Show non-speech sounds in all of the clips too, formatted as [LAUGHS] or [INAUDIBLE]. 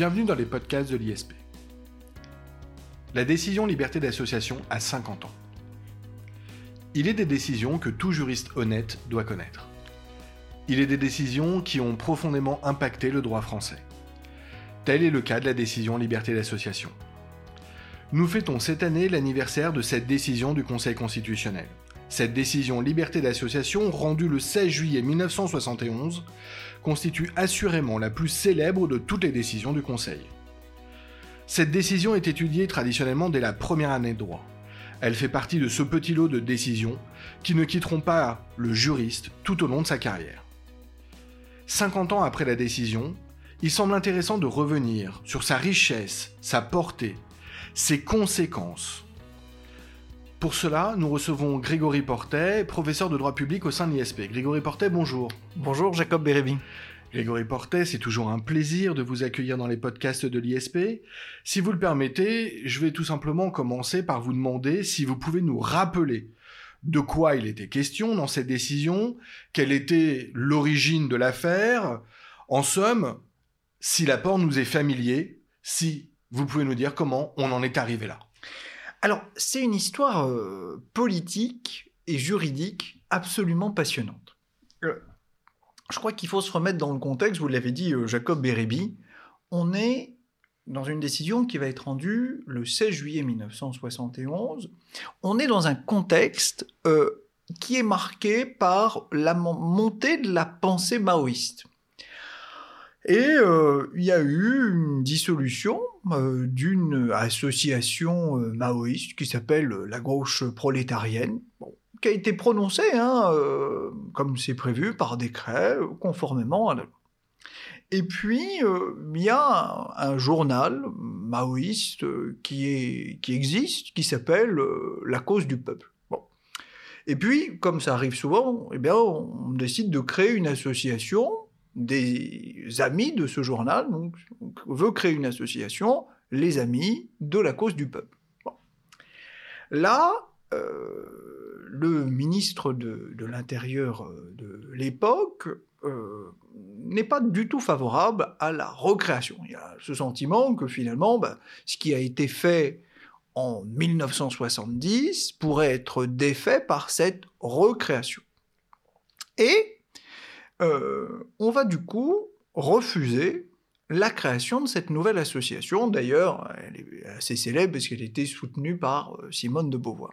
Bienvenue dans les podcasts de l'ISP. La décision liberté d'association a 50 ans. Il est des décisions que tout juriste honnête doit connaître. Il est des décisions qui ont profondément impacté le droit français. Tel est le cas de la décision liberté d'association. Nous fêtons cette année l'anniversaire de cette décision du Conseil constitutionnel. Cette décision liberté d'association, rendue le 16 juillet 1971, constitue assurément la plus célèbre de toutes les décisions du Conseil. Cette décision est étudiée traditionnellement dès la première année de droit. Elle fait partie de ce petit lot de décisions qui ne quitteront pas le juriste tout au long de sa carrière. 50 ans après la décision, il semble intéressant de revenir sur sa richesse, sa portée, ses conséquences, pour cela, nous recevons Grégory Portet, professeur de droit public au sein de l'ISP. Grégory Portet, bonjour. Bonjour Jacob Bérébi. Grégory Portet, c'est toujours un plaisir de vous accueillir dans les podcasts de l'ISP. Si vous le permettez, je vais tout simplement commencer par vous demander si vous pouvez nous rappeler de quoi il était question dans cette décision, quelle était l'origine de l'affaire, en somme, si l'apport nous est familier, si vous pouvez nous dire comment on en est arrivé là. Alors, c'est une histoire euh, politique et juridique absolument passionnante. Euh, je crois qu'il faut se remettre dans le contexte, vous l'avez dit euh, Jacob Bérébi, on est dans une décision qui va être rendue le 16 juillet 1971. On est dans un contexte qui est marqué par la montée de la pensée maoïste. Et euh, il y a eu une dissolution euh, d'une association euh, maoïste qui s'appelle la gauche prolétarienne, qui a été prononcée, hein, comme c'est prévu, par décret, conformément à la loi. Et puis, il y a un, journal maoïste qui, existe, qui s'appelle La cause du peuple. Et puis, comme ça arrive souvent, eh bien, on décide de créer une association des amis de ce journal, donc, on veut créer une association, les amis de la cause du peuple. Là, euh, le ministre de, l'Intérieur euh, de l'époque euh, n'est pas du tout favorable à la recréation. Il y a ce sentiment que finalement, bah, ce qui a été fait en 1970 pourrait être défait par cette recréation. Et euh, on va du coup refuser la création de cette nouvelle association. D'ailleurs, elle est assez célèbre parce qu'elle était soutenue par euh, Simone de Beauvoir.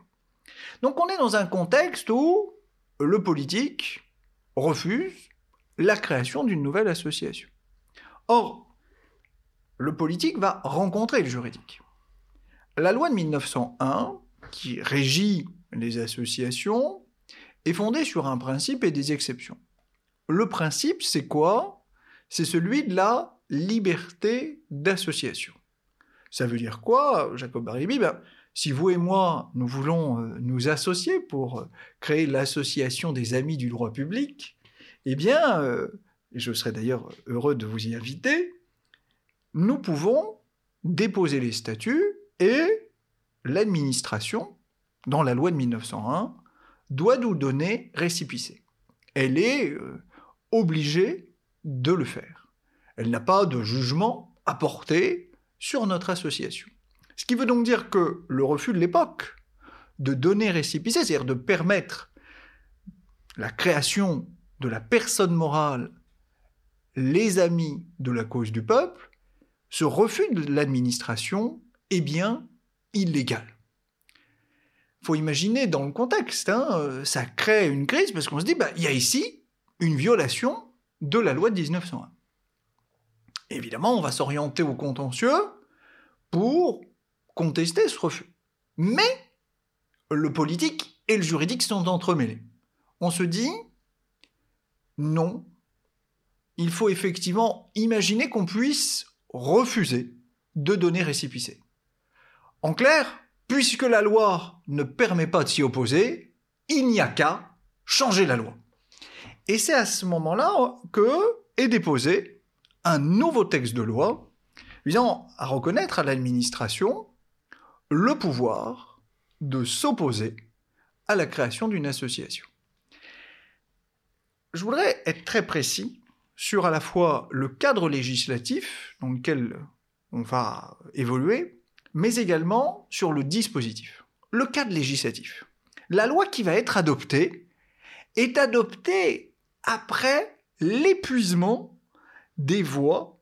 Donc on est dans un contexte où le politique refuse la création d'une nouvelle association. Or, le politique va rencontrer le juridique. La loi de 1901, qui régit les associations, est fondée sur un principe et des exceptions. Le principe, c'est quoi? C'est celui de la liberté d'association. Ça veut dire quoi, Jacob Baribi ben, Si vous et moi, nous voulons euh, nous associer pour euh, créer l'association des amis du droit public, eh bien, euh, je serais d'ailleurs heureux de vous y inviter, nous pouvons déposer les statuts et l'administration, dans la loi de 1901, doit nous donner récipicé. Elle est obligée de le faire. Elle n'a pas de jugement à porter sur notre association. Ce qui veut donc dire que le refus de l'époque de donner récipicé, c'est-à-dire de permettre la création de la personne morale, les amis de la cause du peuple, ce refus de l'administration est bien illégal. Il faut imaginer dans le contexte, hein, ça crée une crise parce qu'on se dit, bah, il y a ici une violation de la loi de 1901. Évidemment, on va s'orienter au contentieux pour contester ce refus. Mais le politique et le juridique sont entremêlés. On se dit, non, il faut effectivement imaginer qu'on puisse refuser de donner récipicé. En clair, puisque la loi ne permet pas de s'y opposer, il n'y a qu'à changer la loi. Et c'est à ce moment-là que est déposé un nouveau texte de loi visant à reconnaître à l'administration le pouvoir de s'opposer à la création d'une association. Je voudrais être très précis sur à la fois le cadre législatif dans lequel on va évoluer, mais également sur le dispositif, le cadre législatif. La loi qui va être adoptée est adoptée après l'épuisement des voies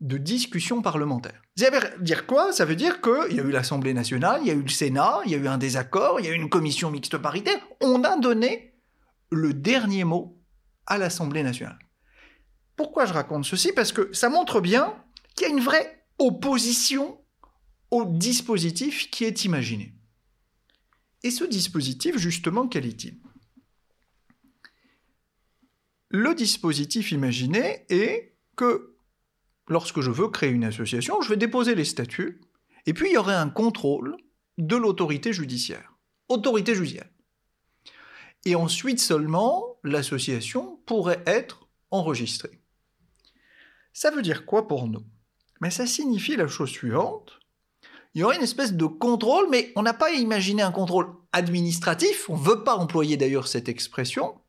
de discussion parlementaire. Ça veut dire quoi? Ça veut dire qu'il y a eu l'Assemblée nationale, il y a eu le Sénat, il y a eu un désaccord, il y a eu une commission mixte paritaire. On a donné le dernier mot à l'Assemblée nationale. Pourquoi je raconte ceci? Parce que ça montre bien qu'il y a une vraie opposition au dispositif qui est imaginé. Et ce dispositif, justement, quel est-il? Le dispositif imaginé est que lorsque je veux créer une association, je vais déposer les statuts, et puis il y aurait un contrôle de l'autorité judiciaire. Autorité judiciaire. Et ensuite seulement, l'association pourrait être enregistrée. Ça veut dire quoi pour nous? Mais ça signifie la chose suivante. Il y aurait une espèce de contrôle, mais on n'a pas imaginé un contrôle administratif, on ne veut pas employer d'ailleurs cette expression.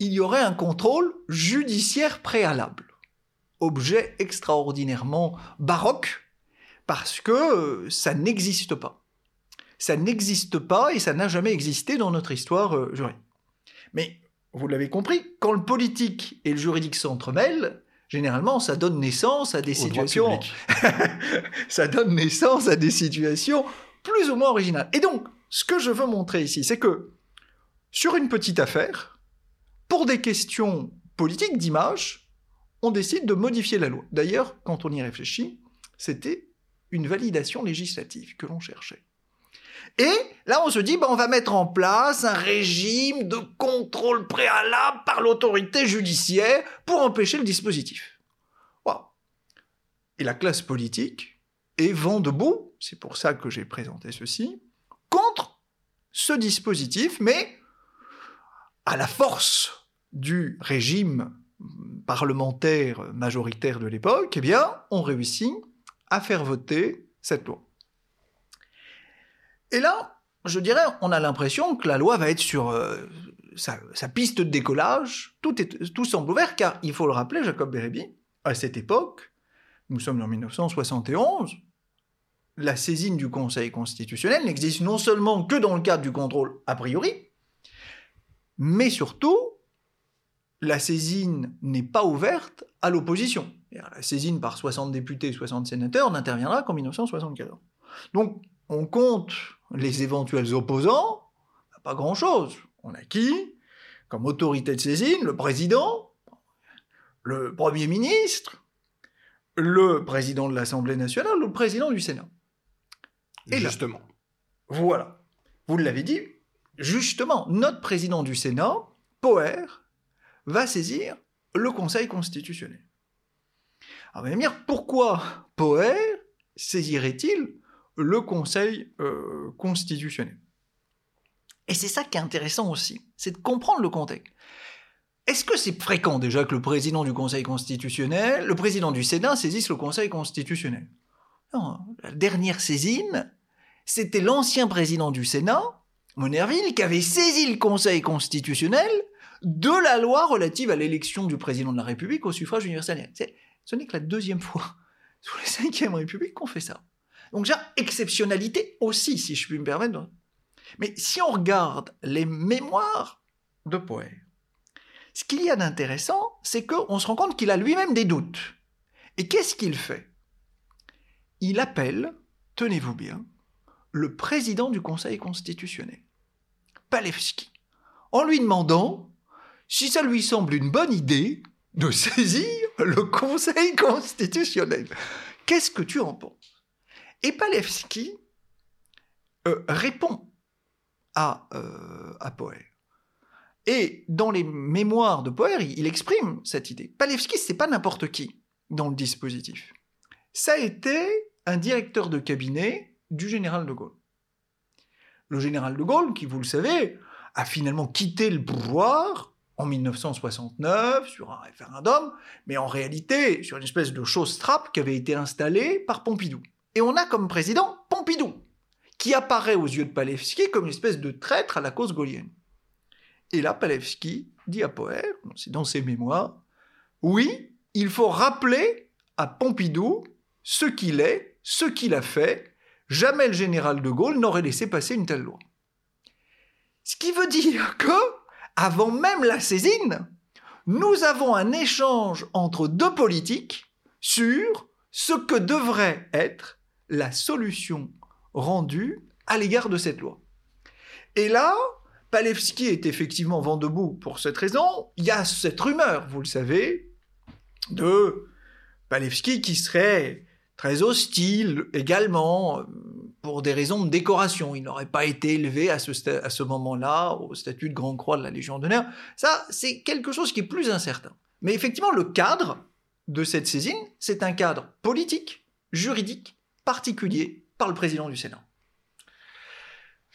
Il y aurait un contrôle judiciaire préalable. Objet extraordinairement baroque, parce que euh, ça n'existe pas. Ça n'existe pas et ça n'a jamais existé dans notre histoire euh, juridique. Mais vous l'avez compris, quand le politique et le juridique s'entremêlent, généralement, ça donne naissance à des situations. [LAUGHS] ça donne naissance à des situations plus ou moins originales. Et donc, ce que je veux montrer ici, c'est que sur une petite affaire, pour des questions politiques d'image, on décide de modifier la loi. D'ailleurs, quand on y réfléchit, c'était une validation législative que l'on cherchait. Et là, on se dit, ben, on va mettre en place un régime de contrôle préalable par l'autorité judiciaire pour empêcher le dispositif. Et la classe politique est vent debout, c'est pour ça que j'ai présenté ceci, contre ce dispositif, mais à la force du régime parlementaire majoritaire de l'époque, eh bien, on réussit à faire voter cette loi. Et là, je dirais, on a l'impression que la loi va être sur euh, sa, piste de décollage. Tout, semble ouvert, car il faut le rappeler, Jacob Bérébi, à cette époque, nous sommes en 1971, la saisine du Conseil constitutionnel n'existe non seulement que dans le cadre du contrôle a priori, mais surtout, la saisine n'est pas ouverte à l'opposition. La saisine par 60 députés et 60 sénateurs n'interviendra qu'en 1974. Donc, on compte les éventuels opposants, pas grand-chose. On a qui? Comme autorité de saisine, le président, le Premier ministre, le président de l'Assemblée nationale ou le président du Sénat. Et justement. voilà. Vous l'avez dit, justement, notre président du Sénat, Poher, va saisir le Conseil constitutionnel. Alors, vous allez pourquoi Poher saisirait-il le Conseil euh, constitutionnel? Et c'est ça qui est intéressant aussi, c'est de comprendre le contexte. Est-ce que c'est fréquent déjà que le président du Conseil constitutionnel, le président du Sénat saisisse le Conseil constitutionnel? La dernière saisine, c'était l'ancien président du Sénat, Monerville, qui avait saisi le Conseil constitutionnel de la loi relative à l'élection du président de la République au suffrage universel. Ce n'est que la deuxième fois [LAUGHS] sous la Cinquième République qu'on fait ça. Donc déjà, exceptionnalité aussi, si je puis me permettre. Mais si on regarde les mémoires de Poher, ce qu'il y a d'intéressant, c'est qu'on se rend compte qu'il a lui-même des doutes. Et qu'est-ce qu'il fait? Il appelle, tenez-vous bien, le président du Conseil constitutionnel, Palevski, en lui demandant si ça lui semble une bonne idée de saisir le Conseil constitutionnel. Qu'est-ce que tu en penses? Et Palevski euh, répond à, euh, à Poher. Et dans les mémoires de Poher, il, exprime cette idée. Palevski, c'est pas n'importe qui dans le dispositif. Ça a été un directeur de cabinet du général de Gaulle. Le général de Gaulle, qui, vous le savez, a finalement quitté le pouvoir en 1969 sur un référendum, mais en réalité sur une espèce de chose trappe qui avait été installée par Pompidou. Et on a comme président Pompidou, qui apparaît aux yeux de Palevski comme une espèce de traître à la cause gaulienne. Et là, Palevski dit à Poher, c'est dans ses mémoires, oui, il faut rappeler à Pompidou ce qu'il est, ce qu'il a fait. Jamais le général de Gaulle n'aurait laissé passer une telle loi. Ce qui veut dire que, avant même la saisine, nous avons un échange entre deux politiques sur ce que devrait être la solution rendue à l'égard de cette loi. Et là, Palevski est effectivement vent debout pour cette raison. Il y a cette rumeur, vous le savez, de Palevski qui serait très hostile également pour des raisons de décoration. Il n'aurait pas été élevé à ce, à ce moment-là au statut de Grand Croix de la Légion d'honneur. Ça, c'est quelque chose qui est plus incertain. Mais effectivement, le cadre de cette saisine, c'est un cadre politique, juridique, particulier par le président du Sénat.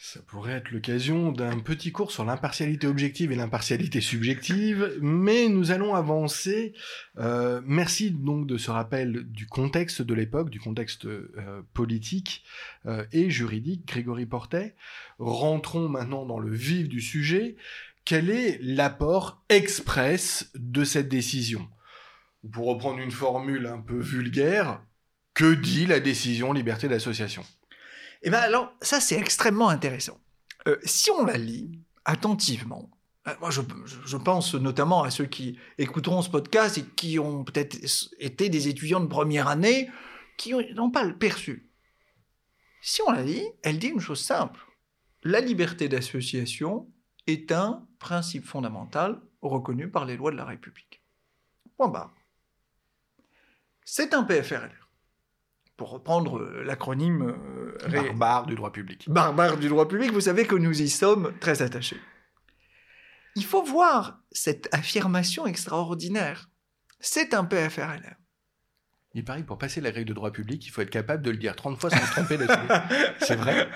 Ça pourrait être l'occasion d'un petit cours sur l'impartialité objective et l'impartialité subjective, mais nous allons avancer. Euh, merci donc de ce rappel du contexte de l'époque, du contexte euh, politique euh, et juridique. Grégory Portet. Rentrons maintenant dans le vif du sujet. Quel est l'apport express de cette décision? Pour reprendre une formule un peu vulgaire, que dit la décision liberté d'association? Eh bien alors, ça c'est extrêmement intéressant. Euh, si on la lit attentivement, euh, moi je, je, pense notamment à ceux qui écouteront ce podcast et qui ont peut-être été des étudiants de première année, qui n'ont pas le perçu. Si on la lit, elle dit une chose simple. La liberté d'association est un principe fondamental reconnu par les lois de la République. Point barre. C'est un PFRL pour reprendre euh, l'acronyme euh, barbare du droit public. Barbare du droit public, vous savez que nous y sommes très attachés. Il faut voir cette affirmation extraordinaire. C'est un PFRL. Il paraît que pour passer la règle de droit public, il faut être capable de le dire 30 fois sans se tromper [LAUGHS] C'est vrai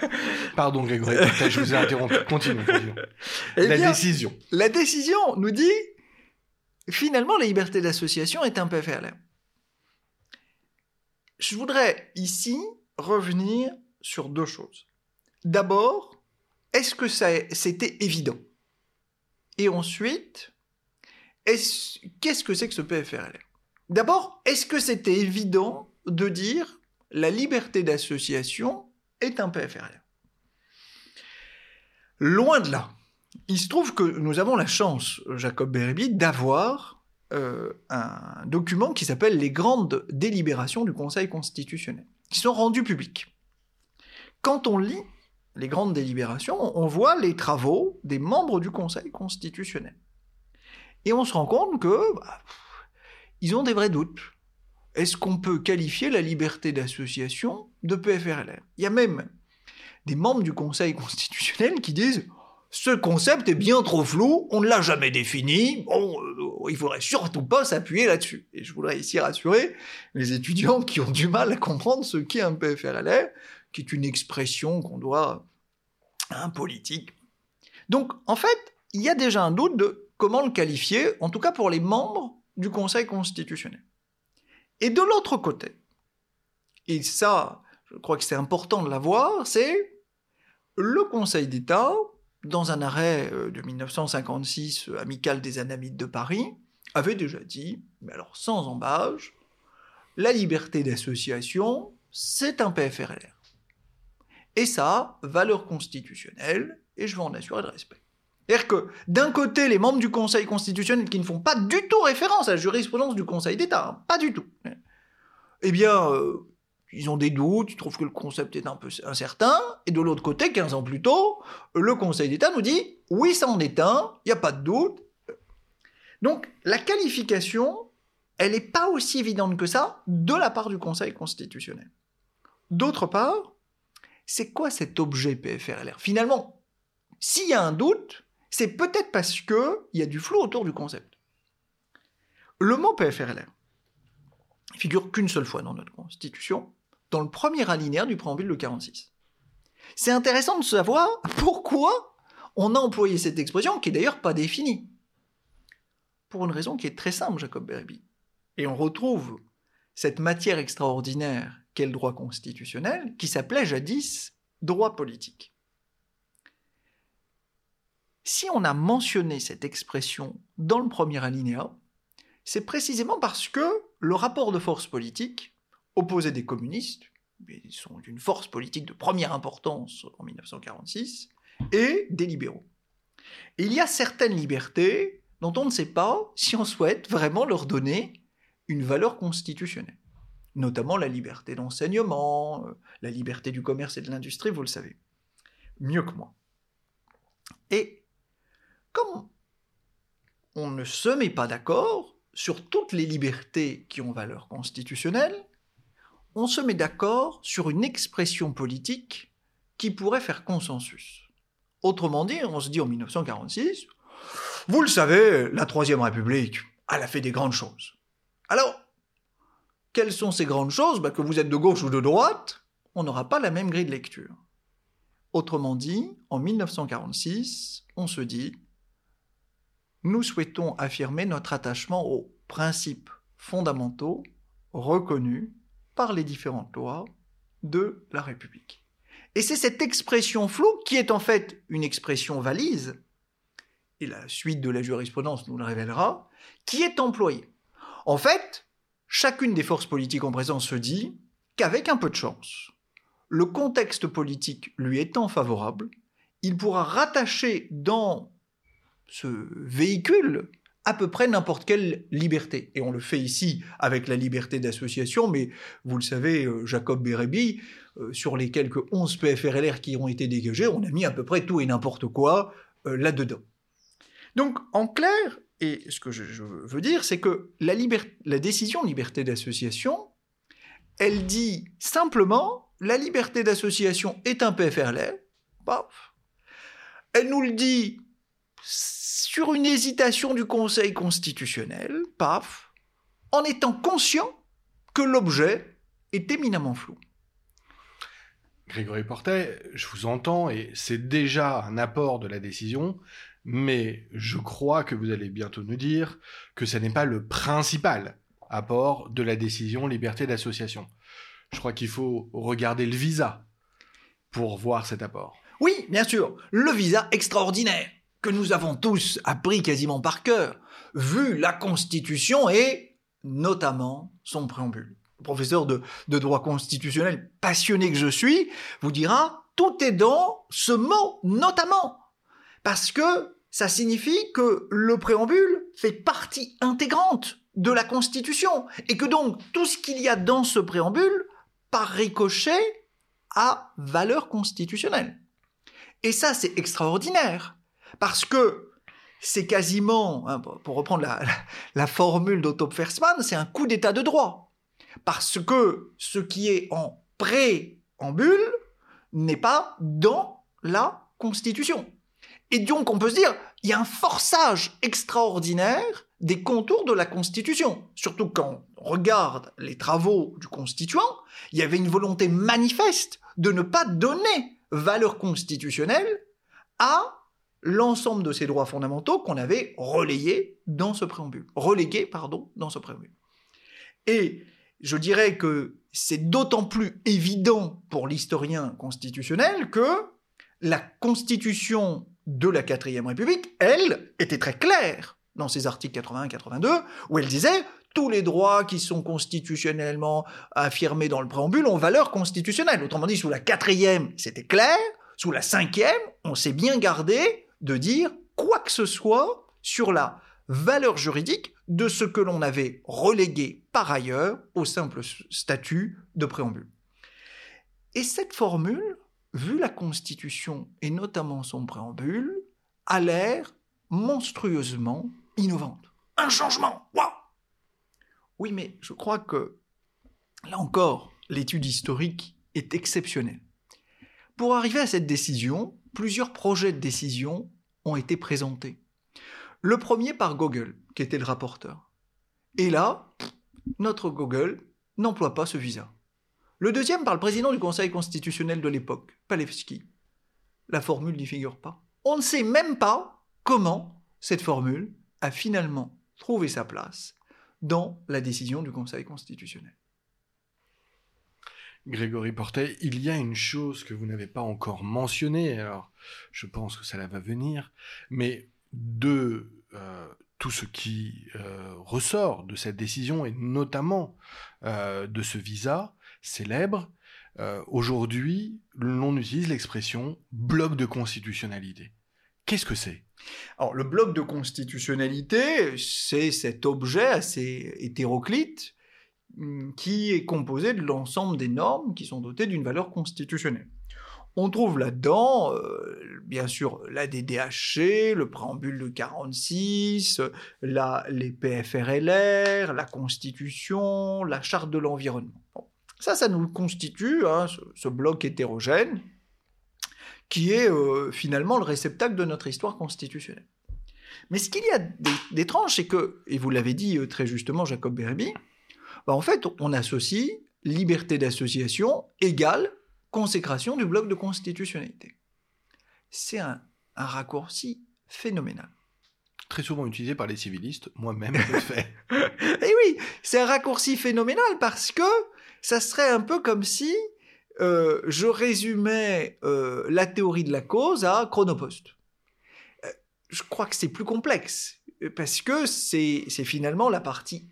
Pardon Grégory, je vous ai interrompu. Continue, eh la décision. La décision nous dit, finalement, la liberté d'association est un PFRL. Je voudrais ici revenir sur deux choses. D'abord, est-ce que c'était évident? Et ensuite, qu'est-ce que c'est que ce PFRL D'abord, est-ce que c'était évident de dire la liberté d'association est un PFRL Loin de là. Il se trouve que nous avons la chance, Jacob Beribi, d'avoir euh, un document qui s'appelle les grandes délibérations du Conseil constitutionnel, qui sont rendues publiques. Quand on lit les grandes délibérations, on voit les travaux des membres du Conseil constitutionnel. Et on se rend compte que bah, ils ont des vrais doutes. Est-ce qu'on peut qualifier la liberté d'association de PFRLR Il y a même des membres du Conseil constitutionnel qui disent ce concept est bien trop flou, on ne l'a jamais défini, bon, euh, il faudrait surtout pas s'appuyer là-dessus. Et je voudrais ici rassurer les étudiants qui ont du mal à comprendre ce qu'est un PFRLR, qui est une expression qu'on doit à un politique. Donc, en fait, il y a déjà un doute de comment le qualifier, en tout cas pour les membres du Conseil constitutionnel. Et de l'autre côté, et ça, je crois que c'est important de l'avoir, c'est le Conseil d'État dans un arrêt euh, de 1956, euh, amical des Anamites de Paris, avait déjà dit, mais alors sans embâche, la liberté d'association, c'est un PFRLR. Et ça, valeur constitutionnelle, et je veux en assurer le respect. C'est-à-dire que, d'un côté, les membres du Conseil constitutionnel qui ne font pas du tout référence à la jurisprudence du Conseil d'État, hein, pas du tout, eh bien, euh, ils ont des doutes, ils trouvent que le concept est un peu incertain, et de l'autre côté, 15 ans plus tôt, le Conseil d'État nous dit oui, ça en est un, il n'y a pas de doute. Donc la qualification, elle n'est pas aussi évidente que ça de la part du Conseil constitutionnel. D'autre part, c'est quoi cet objet PFRLR Finalement, s'il y a un doute, c'est peut-être parce qu'il y a du flou autour du concept. Le mot PFRLR, figure qu'une seule fois dans notre Constitution, dans le premier alinéa du préambule de 46. C'est intéressant de savoir pourquoi on a employé cette expression qui est d'ailleurs pas définie. Pour une raison qui est très simple, Jacob Berby. Et on retrouve cette matière extraordinaire qu'est le droit constitutionnel, qui s'appelait jadis droit politique. Si on a mentionné cette expression dans le premier alinéa, c'est précisément parce que le rapport de force politique opposé des communistes, ils sont d'une force politique de première importance en 1946, et des libéraux. Il y a certaines libertés dont on ne sait pas si on souhaite vraiment leur donner une valeur constitutionnelle, notamment la liberté d'enseignement, euh, la liberté du commerce et de l'industrie, vous le savez, mieux que moi. Et comme on ne se met pas d'accord sur toutes les libertés qui ont valeur constitutionnelle, on se met d'accord sur une expression politique qui pourrait faire consensus. Autrement dit, on se dit en 1946, vous le savez, la Troisième République, elle a fait des grandes choses. Alors, quelles sont ces grandes choses? Bah, Que vous êtes de gauche ou de droite, on n'aura pas la même grille de lecture. Autrement dit, en 1946, on se dit, nous souhaitons affirmer notre attachement aux principes fondamentaux reconnus par les différentes lois de la République. Et c'est cette expression floue qui est en fait une expression valise, et la suite de la jurisprudence nous le révélera, qui est employée. En fait, chacune des forces politiques en présence se dit qu'avec un peu de chance, le contexte politique lui étant favorable, il pourra rattacher dans ce véhicule à peu près n'importe quelle liberté. Et on le fait ici avec la liberté d'association, mais vous le savez, euh, Jacob Bérébi, euh, sur les quelques 11 PFRLR qui ont été dégagés, on a mis à peu près tout et n'importe quoi euh, là-dedans. Donc, en clair, et ce que je, veux dire, c'est que la, la décision liberté d'association, elle dit simplement la liberté d'association est un PFRLR. Paf. Elle nous le dit sur une hésitation du Conseil constitutionnel, paf, en étant conscient que l'objet est éminemment flou. Grégory Portet, je vous entends et c'est déjà un apport de la décision, mais je crois que vous allez bientôt nous dire que ce n'est pas le principal apport de la décision liberté d'association. Je crois qu'il faut regarder le visa pour voir cet apport. Oui, bien sûr, le visa extraordinaire que nous avons tous appris quasiment par cœur, vu la Constitution et notamment son préambule. Le professeur de, de droit constitutionnel passionné que je suis vous dira, tout est dans ce mot notamment. Parce que ça signifie que le préambule fait partie intégrante de la Constitution et que donc tout ce qu'il y a dans ce préambule, par ricochet, a valeur constitutionnelle. Et ça, c'est extraordinaire. Parce que c'est quasiment, hein, pour reprendre la, formule d'Otto Fersman, c'est un coup d'état de droit. Parce que ce qui est en préambule n'est pas dans la Constitution. Et donc on peut se dire, il y a un forçage extraordinaire des contours de la Constitution. Surtout quand on regarde les travaux du constituant, il y avait une volonté manifeste de ne pas donner valeur constitutionnelle à l'ensemble de ces droits fondamentaux qu'on avait relayés dans ce préambule, relégués, pardon, dans ce préambule. Et je dirais que c'est d'autant plus évident pour l'historien constitutionnel que la constitution de la quatrième république, elle, était très claire dans ses articles 81-82, où elle disait tous les droits qui sont constitutionnellement affirmés dans le préambule ont valeur constitutionnelle. Autrement dit, sous la quatrième, c'était clair, sous la cinquième, on s'est bien gardé de dire quoi que ce soit sur la valeur juridique de ce que l'on avait relégué par ailleurs au simple statut de préambule. Et cette formule, vu la Constitution et notamment son préambule, a l'air monstrueusement innovante. Un changement Waouh Oui, mais je crois que, là encore, l'étude historique est exceptionnelle. Pour arriver à cette décision, plusieurs projets de décision ont été présentés. Le premier par Google, qui était le rapporteur. Et là, notre Google n'emploie pas ce visa. Le deuxième par le président du Conseil constitutionnel de l'époque, Palevski. La formule n'y figure pas. On ne sait même pas comment cette formule a finalement trouvé sa place dans la décision du Conseil constitutionnel. Grégory Portet, il y a une chose que vous n'avez pas encore mentionnée, alors je pense que ça va venir, mais de euh, tout ce qui ressort de cette décision et notamment de ce visa célèbre, aujourd'hui, l'on utilise l'expression bloc de constitutionnalité. Qu'est-ce que c'est? Alors, le bloc de constitutionnalité, c'est cet objet assez hétéroclite qui est composé de l'ensemble des normes qui sont dotées d'une valeur constitutionnelle. On trouve là-dedans, euh, bien sûr, la DDHC, le préambule de 46, la, les PFRLR, la Constitution, la Charte de l'environnement. Ça, ça nous constitue, hein, ce, bloc hétérogène, qui est euh, finalement le réceptacle de notre histoire constitutionnelle. Mais ce qu'il y a d'étrange, c'est que, et vous l'avez dit euh, très justement, Jacob Berby, bah, en fait, on associe liberté d'association égale consécration du bloc de constitutionnalité. C'est un, raccourci phénoménal. Très souvent utilisé par les civilistes, moi-même je le [LAUGHS] fais. Et oui, c'est un raccourci phénoménal parce que ça serait un peu comme si euh, je résumais euh, la théorie de la cause à Chronopost. Euh, je crois que c'est plus complexe parce que c'est finalement la partie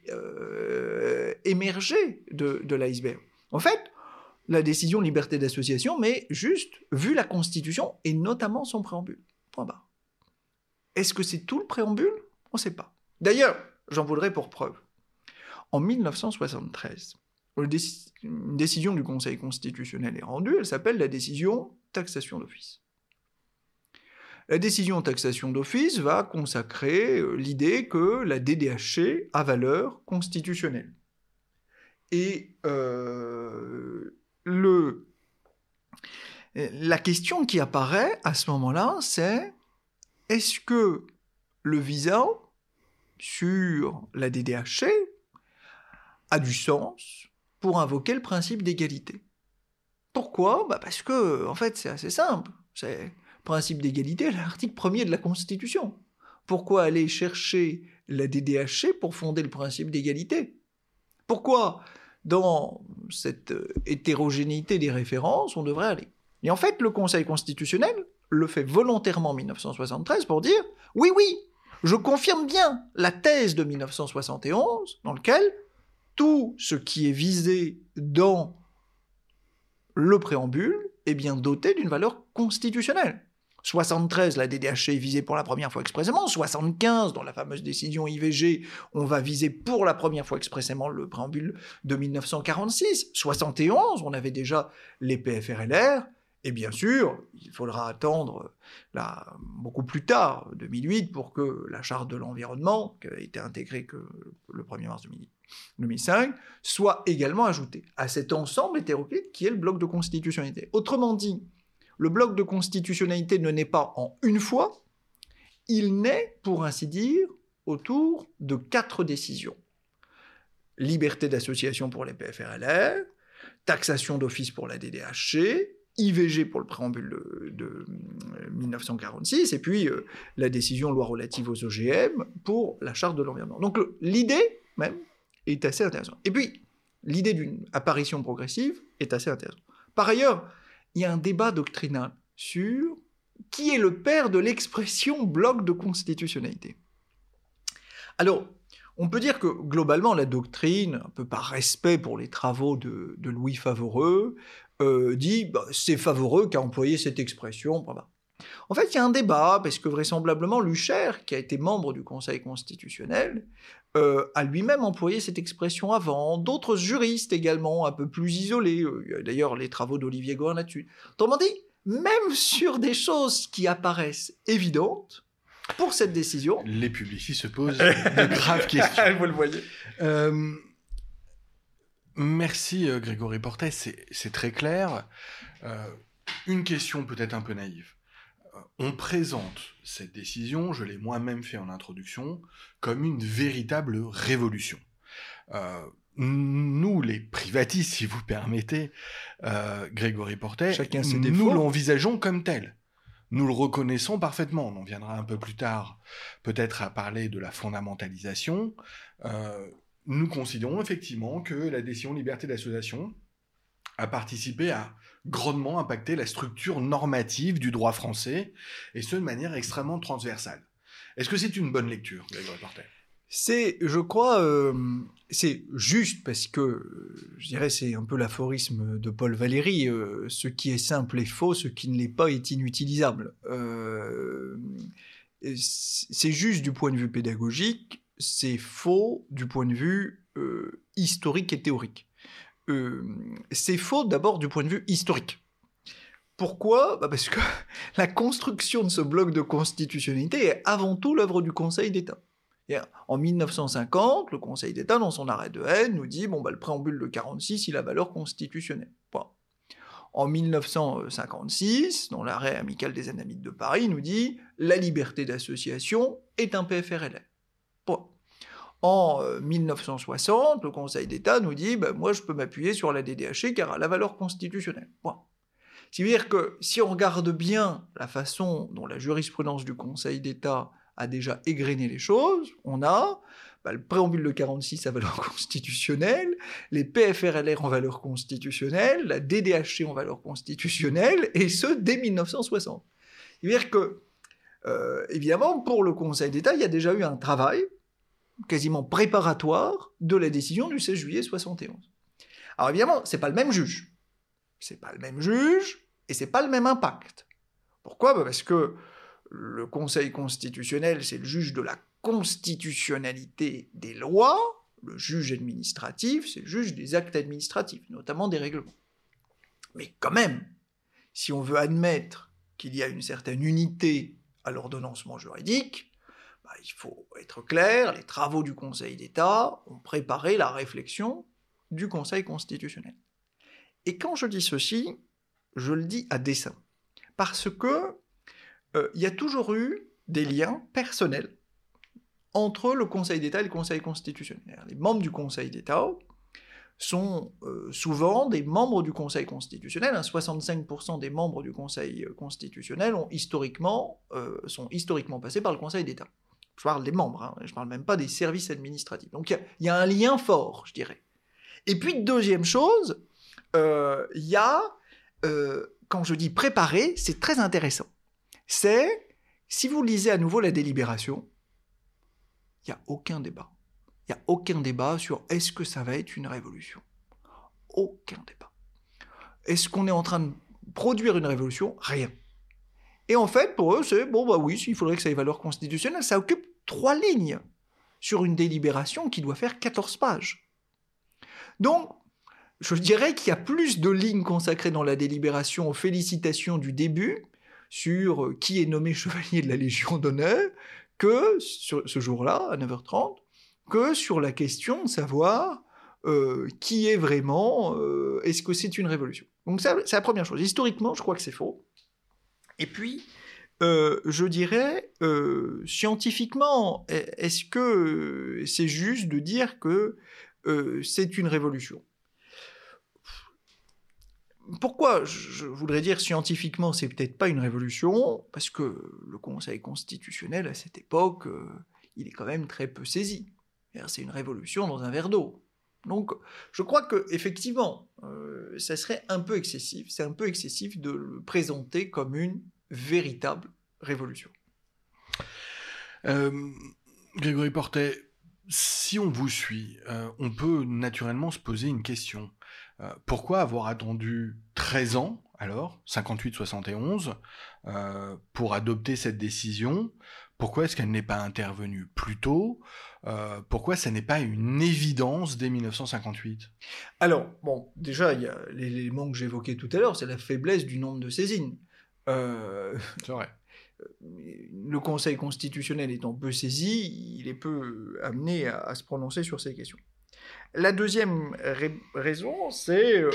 émergée de, de l'iceberg. En fait, la décision liberté d'association, mais juste vu la Constitution et notamment son préambule. Point barre. Est-ce que c'est tout le préambule? On ne sait pas. D'ailleurs, j'en voudrais pour preuve. En 1973, une décision du Conseil constitutionnel est rendue, elle s'appelle la décision taxation d'office. La décision taxation d'office va consacrer euh, l'idée que la DDHC a valeur constitutionnelle. Et euh, le, la question qui apparaît à ce moment-là, c'est est-ce que le visa sur la DDHC a du sens pour invoquer le principe d'égalité? Pourquoi? Bah Parce que, en fait, c'est assez simple. Principe d'égalité, l'article premier de la Constitution. Pourquoi aller chercher la DDHC pour fonder le principe d'égalité? Pourquoi dans cette euh, hétérogénéité des références, on devrait aller? Et en fait, le Conseil constitutionnel le fait volontairement en 1973 pour dire oui, oui, je confirme bien la thèse de 1971 dans laquelle tout ce qui est visé dans le préambule est bien doté d'une valeur constitutionnelle. 73, la DDHC est visée pour la première fois expressément. 75, dans la fameuse décision IVG, on va viser pour la première fois expressément le préambule de 1946. 71, on avait déjà les PFRLR. Et bien sûr, il faudra attendre là, beaucoup plus tard, 2008, pour que la charte de l'environnement, qui a été intégrée que le 1er mars 2005, soit également ajoutée à cet ensemble hétéroclite qui est le bloc de constitutionnalité. Autrement dit, le bloc de constitutionnalité ne naît pas en une fois, il naît, pour ainsi dire, autour de quatre décisions. Liberté d'association pour les PFRLR, taxation d'office pour la DDHC, IVG pour le préambule de, 1946, et puis euh, la décision loi relative aux OGM pour la charte de l'environnement. Donc l'idée même est assez intéressante. Et puis, l'idée d'une apparition progressive est assez intéressante. Par ailleurs, il y a un débat doctrinal sur qui est le père de l'expression bloc de constitutionnalité. Alors, on peut dire que globalement, la doctrine, un peu par respect pour les travaux de, Louis Favoreux, euh, dit bah, c'est Favoreux qui a employé cette expression. En fait, il y a un débat, parce que vraisemblablement, Lucher, qui a été membre du Conseil constitutionnel, euh, a lui-même employé cette expression avant, d'autres juristes également, un peu plus isolés, euh, d'ailleurs les travaux d'Olivier Gouin là-dessus. Autrement dit, même [LAUGHS] sur des choses qui apparaissent évidentes, pour cette décision... Les publicistes se posent [LAUGHS] de graves questions. Vous le voyez. Euh, merci Grégory Portet, c'est très clair. une question peut-être un peu naïve on présente cette décision, je l'ai moi-même fait en introduction, comme une véritable révolution. Euh, nous, les privatistes, si vous permettez, euh, Grégory Portet, nous l'envisageons comme tel. Nous le reconnaissons parfaitement. On en viendra un peu plus tard, peut-être à parler de la fondamentalisation. Euh, nous considérons effectivement que la décision liberté d'association a participé à grandement impacter la structure normative du droit français, et ce de manière extrêmement transversale. Est-ce que c'est une bonne lecture, Grégory Portet? C'est, je crois, euh, c'est juste parce que, je dirais, c'est un peu l'aphorisme de Paul Valéry, euh, ce qui est simple est faux, ce qui ne l'est pas est inutilisable. Euh, c'est juste du point de vue pédagogique, c'est faux du point de vue euh, historique et théorique. Euh, c'est faux d'abord du point de vue historique. Pourquoi? Bah Parce que [LAUGHS] la construction de ce bloc de constitutionnalité est avant tout l'œuvre du Conseil d'État. En 1950, le Conseil d'État, dans son arrêt de haine, nous dit bon, bah, le préambule de 46, il a valeur constitutionnelle. En 1956, dans l'arrêt amical des Anamites de Paris, nous dit la liberté d'association est un. Point. En 1960, le Conseil d'État nous dit bah, moi, je peux m'appuyer sur la DDH car elle a la valeur constitutionnelle. C'est-à-dire que si on regarde bien la façon dont la jurisprudence du Conseil d'État a déjà égrené les choses, on a bah, le préambule de 46 à valeur constitutionnelle, les PFRLR en valeur constitutionnelle, la DDHC en valeur constitutionnelle, et ce dès 1960. C'est-à-dire que, euh, évidemment, pour le Conseil d'État, il y a déjà eu un travail quasiment préparatoire de la décision du 16 juillet 71. Alors évidemment, c'est pas le même juge. C'est pas le même juge et c'est pas le même impact. Pourquoi? Bah, Parce que le Conseil constitutionnel, c'est le juge de la constitutionnalité des lois, le juge administratif, c'est le juge des actes administratifs, notamment des règlements. Mais quand même, si on veut admettre qu'il y a une certaine unité à l'ordonnancement juridique, bah, il faut être clair, les travaux du Conseil d'État ont préparé la réflexion du Conseil constitutionnel. Et quand je dis ceci, je le dis à dessein. Parce que euh, il y a toujours eu des liens personnels entre le Conseil d'État et le Conseil constitutionnel. Les membres du Conseil d'État sont euh, souvent des membres du Conseil constitutionnel. 65% des membres du Conseil constitutionnel ont historiquement, euh, sont historiquement passés par le Conseil d'État. Je parle des membres, hein, je ne parle même pas des services administratifs. Donc il y, a un lien fort, je dirais. Et puis, deuxième chose, il y a, quand je dis préparer, c'est très intéressant c'est, si vous lisez à nouveau la délibération, il n'y a aucun débat. Il n'y a aucun débat sur est-ce que ça va être une révolution. Aucun débat. Est-ce qu'on est en train de produire une révolution? Rien. Et en fait, pour eux, c'est bon, bah oui, il faudrait que ça ait valeur constitutionnelle. Ça occupe trois lignes sur une délibération qui doit faire 14 pages. Donc, je dirais qu'il y a plus de lignes consacrées dans la délibération aux félicitations du début sur qui est nommé chevalier de la Légion d'honneur que sur ce jour-là, à 9h30, que sur la question de savoir euh, qui est vraiment, euh, est-ce que c'est une révolution? Donc c'est la première chose. Historiquement, je crois que c'est faux. Et puis, je dirais, scientifiquement, est-ce que c'est juste de dire que c'est une révolution? Pourquoi je voudrais dire scientifiquement c'est peut-être pas une révolution? Parce que le Conseil constitutionnel à cette époque, euh, il est quand même très peu saisi. C'est une révolution dans un verre d'eau. Donc je crois que effectivement, euh, ça serait un peu excessif. C'est un peu excessif de le présenter comme une véritable révolution. Euh, Grégory Portet, si on vous suit, on peut naturellement se poser une question. Euh, pourquoi avoir attendu 13 ans, alors, 58-71, euh, pour adopter cette décision? Pourquoi est-ce qu'elle n'est pas intervenue plus tôt? Euh, Pourquoi ça n'est pas une évidence dès 1958 Alors, bon, déjà, il y a l'élément que j'évoquais tout à l'heure, c'est la faiblesse du nombre de saisines. [LAUGHS] c'est vrai le Conseil constitutionnel étant peu saisi, il est peu amené à se prononcer sur ces questions. La deuxième raison, c'est euh,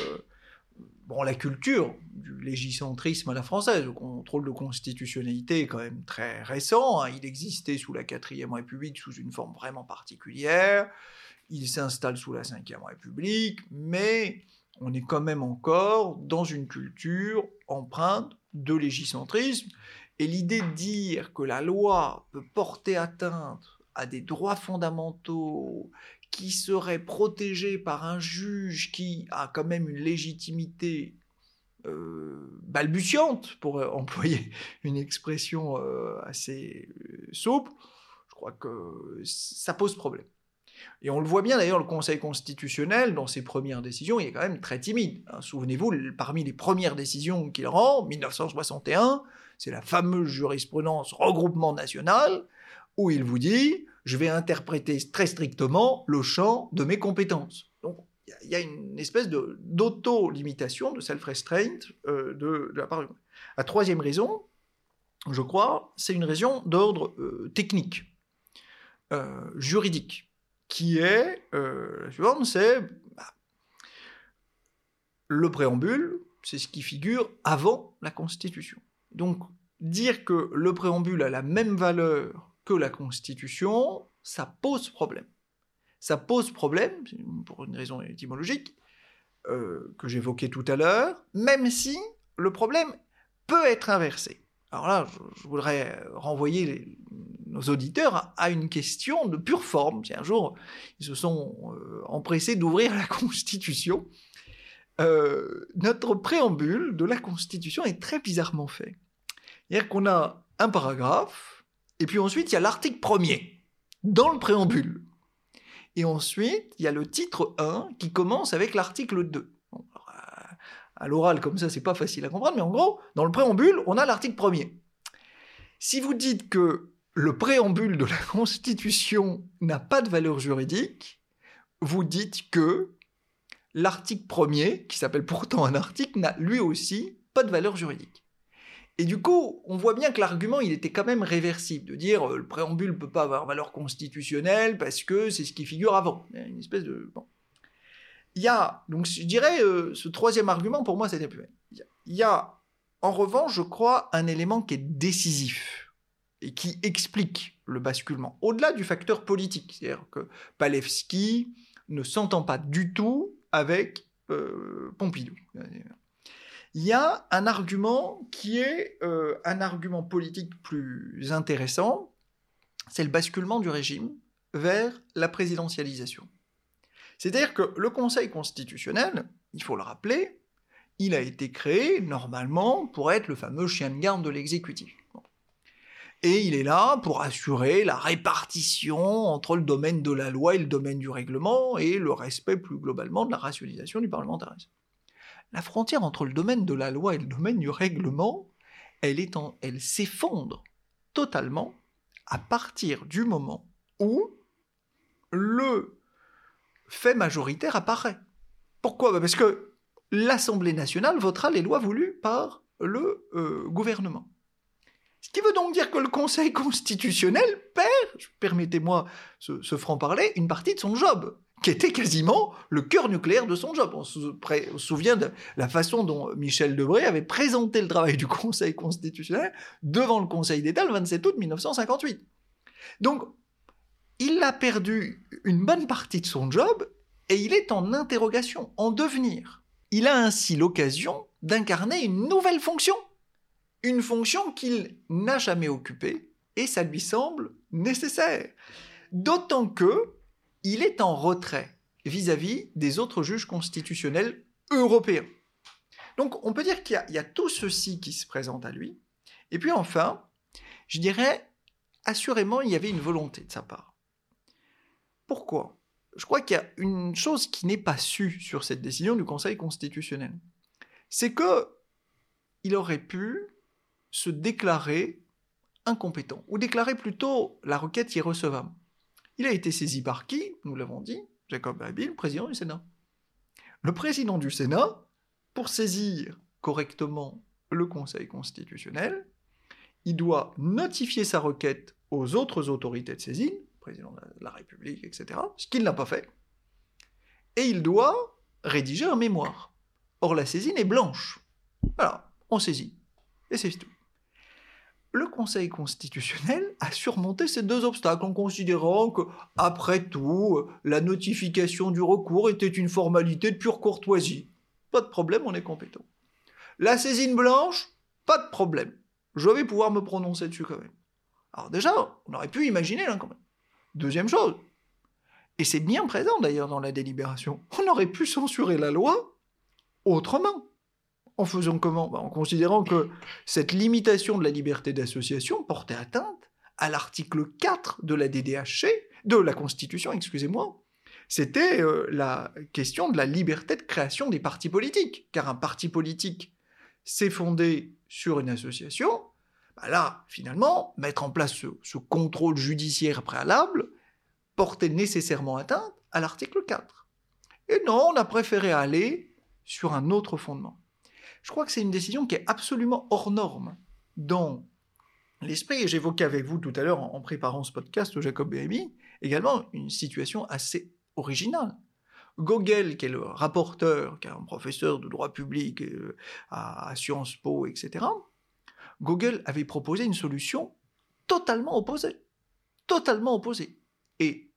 bon, la culture du légicentrisme à la française. Le contrôle de constitutionnalité est quand même très récent. Hein. Il existait sous la quatrième République sous une forme vraiment particulière. Il s'installe sous la cinquième République, mais on est quand même encore dans une culture empreinte de légicentrisme. Et l'idée de dire que la loi peut porter atteinte à des droits fondamentaux qui serait protégé par un juge qui a quand même une légitimité euh, balbutiante, pour euh, [LAUGHS] employer une expression euh, assez souple, je crois que ça pose problème. Et on le voit bien d'ailleurs, le Conseil constitutionnel, dans ses premières décisions, il est quand même très timide. Hein, souvenez-vous, parmi les premières décisions qu'il rend, 1961, c'est la fameuse jurisprudence regroupement national, où il vous dit, je vais interpréter très strictement le champ de mes compétences. Donc il y a une espèce d'auto-limitation, de, self-restraint euh, de, la part du... La troisième raison, je crois, c'est une raison d'ordre euh, technique, euh, juridique qui est euh, la suivante, c'est bah, le préambule, c'est ce qui figure avant la Constitution. Donc dire que le préambule a la même valeur que la Constitution, ça pose problème. Ça pose problème, pour une raison étymologique, euh, que j'évoquais tout à l'heure, même si le problème peut être inversé. Alors là, je, voudrais renvoyer auditeurs à une question de pure forme. Un jour, ils se sont euh, empressés d'ouvrir la [LAUGHS] Constitution, euh, notre préambule de la Constitution est très bizarrement fait. C'est-à-dire qu'on a un paragraphe, et puis ensuite, il y a l'article premier, dans le préambule. Et ensuite, il y a le titre 1 qui commence avec l'article 2 à l'oral comme ça, c'est pas facile à comprendre, mais en gros, dans le préambule, on a l'article premier. Si vous dites que le préambule de la [LAUGHS] Constitution n'a pas de valeur juridique, vous dites que l'article premier, qui s'appelle pourtant un article, n'a lui aussi pas de valeur juridique. Et du coup, on voit bien que l'argument, il était quand même réversible, de dire euh, le préambule ne peut pas avoir valeur constitutionnelle parce que c'est ce qui figure avant. Il y a, donc je dirais, euh, ce troisième argument, pour moi, c'était plus. Il y a, en revanche, je crois, un élément qui est décisif et qui explique le basculement, au-delà du facteur politique. C'est-à-dire que Palevski ne s'entend pas du tout avec euh, Pompidou. Il y a un argument qui est euh, un argument politique plus intéressant, c'est le basculement du régime vers la présidentialisation. C'est-à-dire que le Conseil constitutionnel, il faut le rappeler, il a été créé normalement pour être le fameux chien de garde de l'exécutif. Et il est là pour assurer la répartition entre le domaine de la loi et le domaine du règlement et le respect plus globalement de la rationalisation du parlementarisme. La frontière entre le domaine de la loi et le domaine du règlement, elle, s'effondre totalement à partir du moment où le fait majoritaire apparaît. Pourquoi? Bah, Parce que l'Assemblée nationale votera les lois voulues par le euh, gouvernement. Ce qui veut donc dire que le Conseil constitutionnel perd, permettez-moi ce, franc-parler, une partie de son job, qui était quasiment le cœur nucléaire de son job. On se, souvient de la façon dont Michel Debré avait présenté le travail du Conseil constitutionnel devant le Conseil d'État le 27 août 1958. Donc, il a perdu une bonne partie de son job et il est en interrogation, en devenir. Il a ainsi l'occasion d'incarner une nouvelle fonction, une fonction qu'il n'a jamais occupée et ça lui semble nécessaire. D'autant que il est en retrait vis-à-vis des autres juges constitutionnels européens. Donc on peut dire qu'il y, a tout ceci qui se présente à lui. Et puis enfin, je dirais, assurément, il y avait une volonté de sa part. Pourquoi? Je crois qu'il y a une chose qui n'est pas sue sur cette décision du Conseil constitutionnel. C'est que il aurait pu se déclarer incompétent, ou déclarer plutôt la requête irrecevable. Il a été saisi par qui Nous l'avons dit, Jacob Abil, président du Sénat. Le président du Sénat, pour saisir correctement le Conseil constitutionnel, il doit notifier sa requête aux autres autorités de saisine, président de la République, etc., ce qu'il n'a pas fait. Et il doit rédiger un mémoire. Or, la saisine est blanche. Voilà, on saisit. Et c'est tout. Le Conseil constitutionnel a surmonté ces deux obstacles en considérant que, après tout, la notification du recours était une formalité de pure courtoisie. Pas de problème, on est compétent. La saisine blanche, pas de problème. Je vais pouvoir me prononcer dessus quand même. Alors déjà, on aurait pu imaginer là quand même. Deuxième chose, et c'est bien présent d'ailleurs dans la délibération, on aurait pu censurer la loi autrement. En faisant comment? Bah, En considérant que cette limitation de la liberté d'association portait atteinte à l'article 4 de la DDHC, de la Constitution, excusez-moi, c'était euh, la question de la liberté de création des partis politiques. Car un parti politique, s'est fondé sur une association. Bah là, finalement, mettre en place ce, contrôle judiciaire préalable portait nécessairement atteinte à l'article 4. Et non, on a préféré aller sur un autre fondement. Je crois que c'est une décision qui est absolument hors norme dans l'esprit, et j'évoquais avec vous tout à l'heure en, préparant ce podcast, Jacob Béhémy, également une situation assez originale. Gogel, qui est le rapporteur, qui est un professeur de droit public euh, à, Sciences Po, etc., Gogel avait proposé une solution totalement opposée. Totalement opposée. Et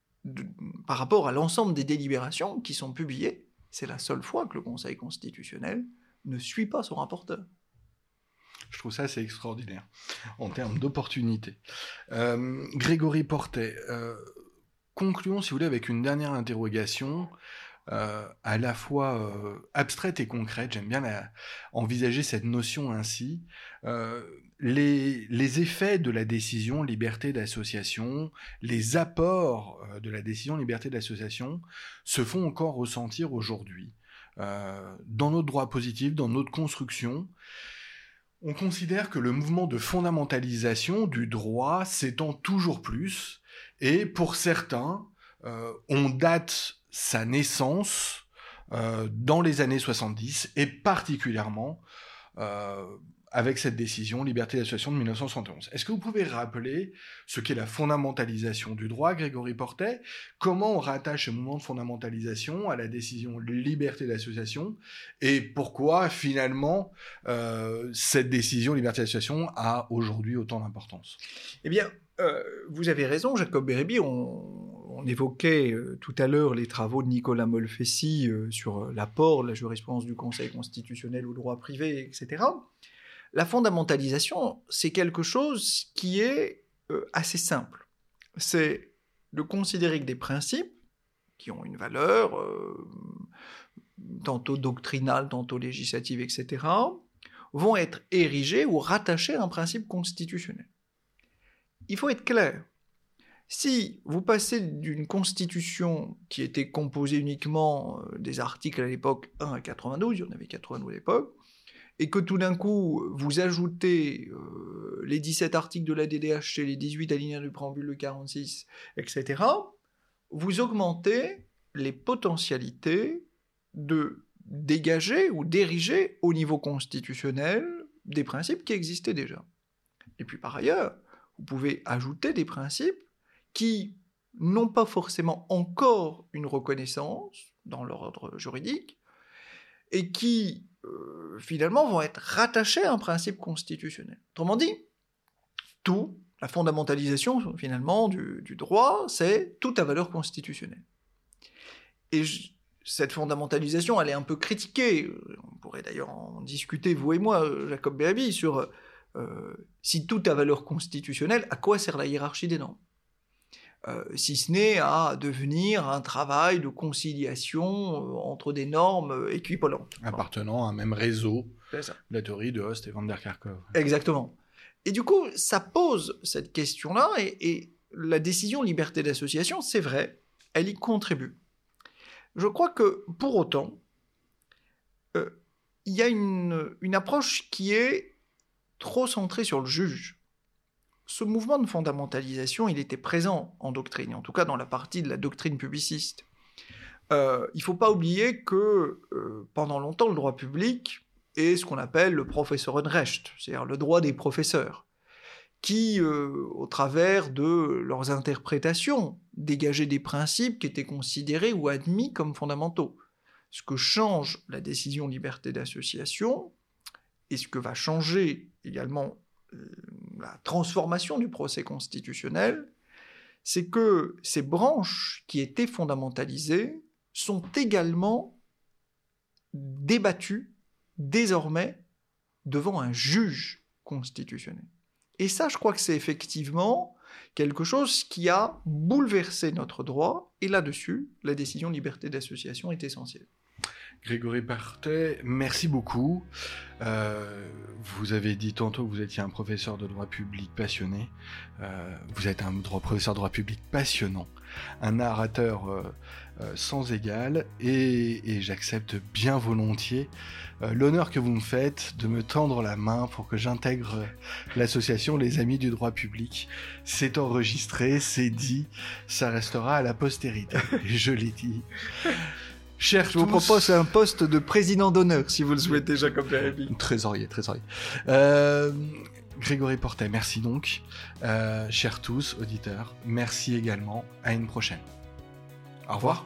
par rapport à l'ensemble des délibérations qui sont publiées, c'est la seule fois que le Conseil constitutionnel ne suit pas son rapporteur. Je trouve ça assez extraordinaire en termes d'opportunité. Euh, Grégory Portet, euh, concluons si vous voulez avec une dernière interrogation. Euh, à la fois abstraite et concrète. J'aime bien envisager cette notion ainsi. Les, effets de la décision liberté d'association, les apports de la décision liberté d'association se font encore ressentir aujourd'hui. Dans notre droit positif, dans notre construction, on considère que le mouvement de fondamentalisation du droit s'étend toujours plus, et pour certains, on date sa naissance euh, dans les années 70 et particulièrement euh, avec cette décision liberté d'association de 1971. Est-ce que vous pouvez rappeler ce qu'est la fondamentalisation du droit, Grégory Portet? Comment on rattache ce mouvement de fondamentalisation à la décision liberté d'association? Et pourquoi finalement euh, cette décision liberté d'association a aujourd'hui autant d'importance? Eh bien, vous avez raison, Jacob Bérébi, on, évoquait euh, tout à l'heure les travaux de Nicolas Molfessi euh, sur euh, l'apport de la jurisprudence du Conseil constitutionnel au droit privé, etc. La fondamentalisation, c'est quelque chose qui est assez simple. C'est de considérer que des principes qui ont une valeur tantôt doctrinale, tantôt législative, etc., vont être érigés ou rattachés à un principe constitutionnel. Il faut être clair. Si vous passez d'une constitution qui était composée uniquement euh, des articles à l'époque 1 à 92, il y en avait 92 à l'époque, et que tout d'un coup vous ajoutez euh, les 17 articles de la DDH et les 18 alinéas du préambule de 46, etc., vous augmentez les potentialités de dégager ou d'ériger au niveau constitutionnel des principes qui existaient déjà. Et puis par ailleurs, vous pouvez ajouter des principes qui n'ont pas forcément encore une reconnaissance dans l'ordre juridique et qui euh, finalement vont être rattachés à un principe constitutionnel. Autrement dit, tout, la fondamentalisation finalement du, droit, c'est toute à valeur constitutionnelle. Et cette fondamentalisation, elle est un peu critiquée. On pourrait d'ailleurs en discuter, vous et moi, Jacob Béabi, sur euh, si tout a valeur constitutionnelle, à quoi sert la hiérarchie des normes? Euh, si ce n'est à devenir un travail de conciliation euh, entre des normes euh, équivalentes. Appartenant à un même réseau, la théorie de Host et van der Kerkhove. Exactement. Et du coup, ça pose cette question-là, et, la décision liberté d'association, c'est vrai, elle y contribue. Je crois que pour autant, il y a une, une approche qui est trop centrée sur le juge ce mouvement de fondamentalisation, il était présent en doctrine, en tout cas dans la partie de la doctrine publiciste. Euh, il ne faut pas oublier que euh, pendant longtemps, le droit public est ce qu'on appelle le Professorenrecht, c'est-à-dire le droit des professeurs, qui, euh, au travers de leurs interprétations, dégageaient des principes qui étaient considérés ou admis comme fondamentaux. Ce que change la décision liberté d'association, et ce que va changer également la transformation du procès constitutionnel, c'est que ces branches qui étaient fondamentalisées sont également débattues désormais devant un juge constitutionnel. Et ça, je crois que c'est effectivement quelque chose qui a bouleversé notre droit, et là-dessus, la décision liberté d'association est essentielle. Grégory Partet, merci beaucoup. Euh, vous avez dit tantôt que vous étiez un professeur de droit public passionné. Euh, vous êtes un droit, professeur de droit public passionnant, un narrateur euh, sans égal, et, et j'accepte bien volontiers l'honneur que vous me faites de me tendre la main pour que j'intègre l'association Les Amis du Droit Public. C'est enregistré, c'est dit, ça restera à la postérité. [LAUGHS] Je l'ai dit. Chers Je vous propose un poste de président d'honneur, si vous le souhaitez, Jacob Bérébi. Trésorier, trésorier. Euh, Grégory Portet, merci donc. Euh, chers tous, auditeurs, merci également. À une prochaine. Au revoir.